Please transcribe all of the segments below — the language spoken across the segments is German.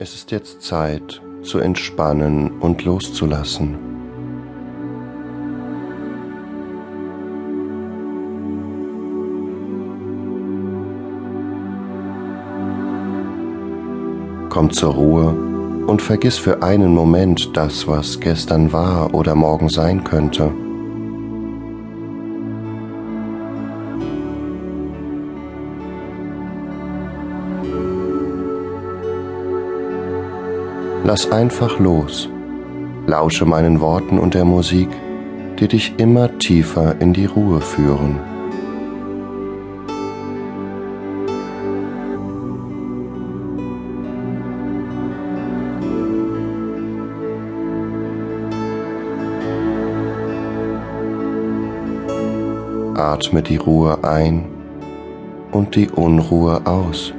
Es ist jetzt Zeit zu entspannen und loszulassen. Komm zur Ruhe und vergiss für einen Moment das, was gestern war oder morgen sein könnte. Lass einfach los, lausche meinen Worten und der Musik, die dich immer tiefer in die Ruhe führen. Atme die Ruhe ein und die Unruhe aus.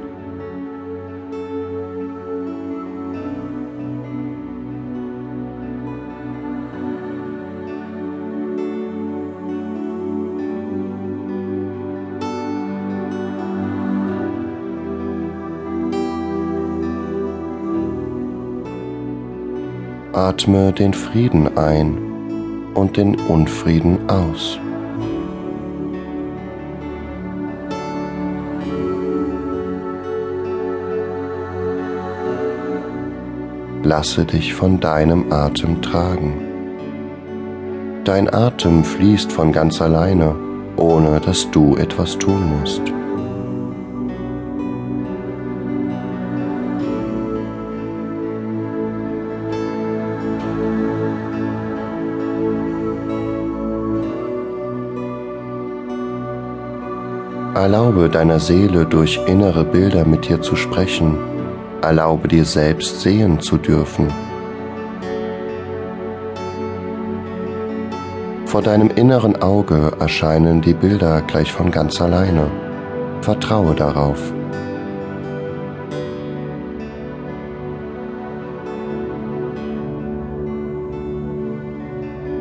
Atme den Frieden ein und den Unfrieden aus. Lasse dich von deinem Atem tragen. Dein Atem fließt von ganz alleine, ohne dass du etwas tun musst. Erlaube deiner Seele durch innere Bilder mit dir zu sprechen. Erlaube dir selbst sehen zu dürfen. Vor deinem inneren Auge erscheinen die Bilder gleich von ganz alleine. Vertraue darauf.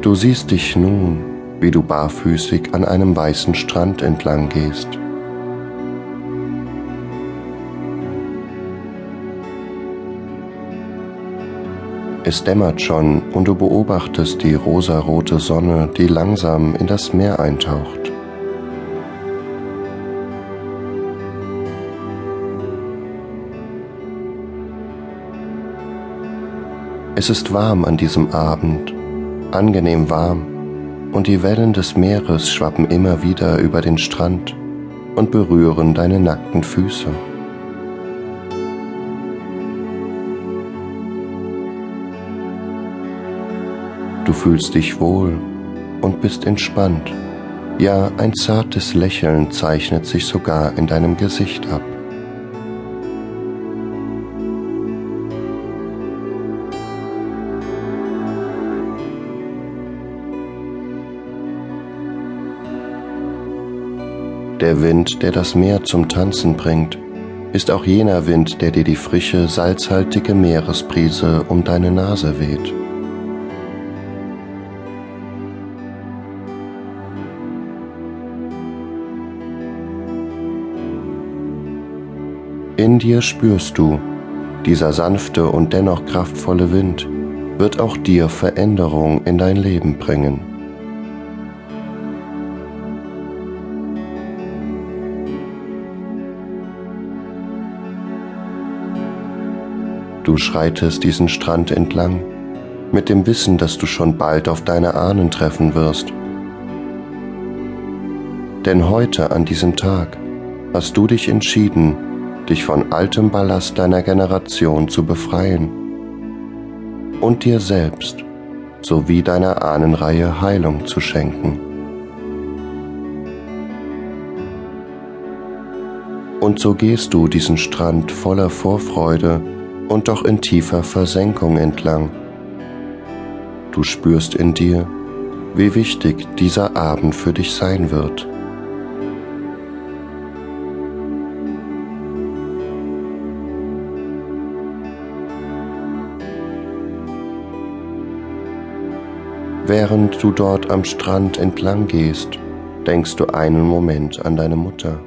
Du siehst dich nun wie du barfüßig an einem weißen Strand entlang gehst. Es dämmert schon und du beobachtest die rosarote Sonne, die langsam in das Meer eintaucht. Es ist warm an diesem Abend, angenehm warm und die Wellen des Meeres schwappen immer wieder über den Strand und berühren deine nackten Füße. Du fühlst dich wohl und bist entspannt. Ja, ein zartes Lächeln zeichnet sich sogar in deinem Gesicht ab. Der Wind, der das Meer zum Tanzen bringt, ist auch jener Wind, der dir die frische, salzhaltige Meeresbrise um deine Nase weht. In dir spürst du, dieser sanfte und dennoch kraftvolle Wind wird auch dir Veränderung in dein Leben bringen. Du schreitest diesen Strand entlang, mit dem Wissen, dass du schon bald auf deine Ahnen treffen wirst. Denn heute an diesem Tag hast du dich entschieden, dich von altem Ballast deiner Generation zu befreien und dir selbst sowie deiner Ahnenreihe Heilung zu schenken. Und so gehst du diesen Strand voller Vorfreude und doch in tiefer Versenkung entlang. Du spürst in dir, wie wichtig dieser Abend für dich sein wird. Während du dort am Strand entlang gehst, denkst du einen Moment an deine Mutter.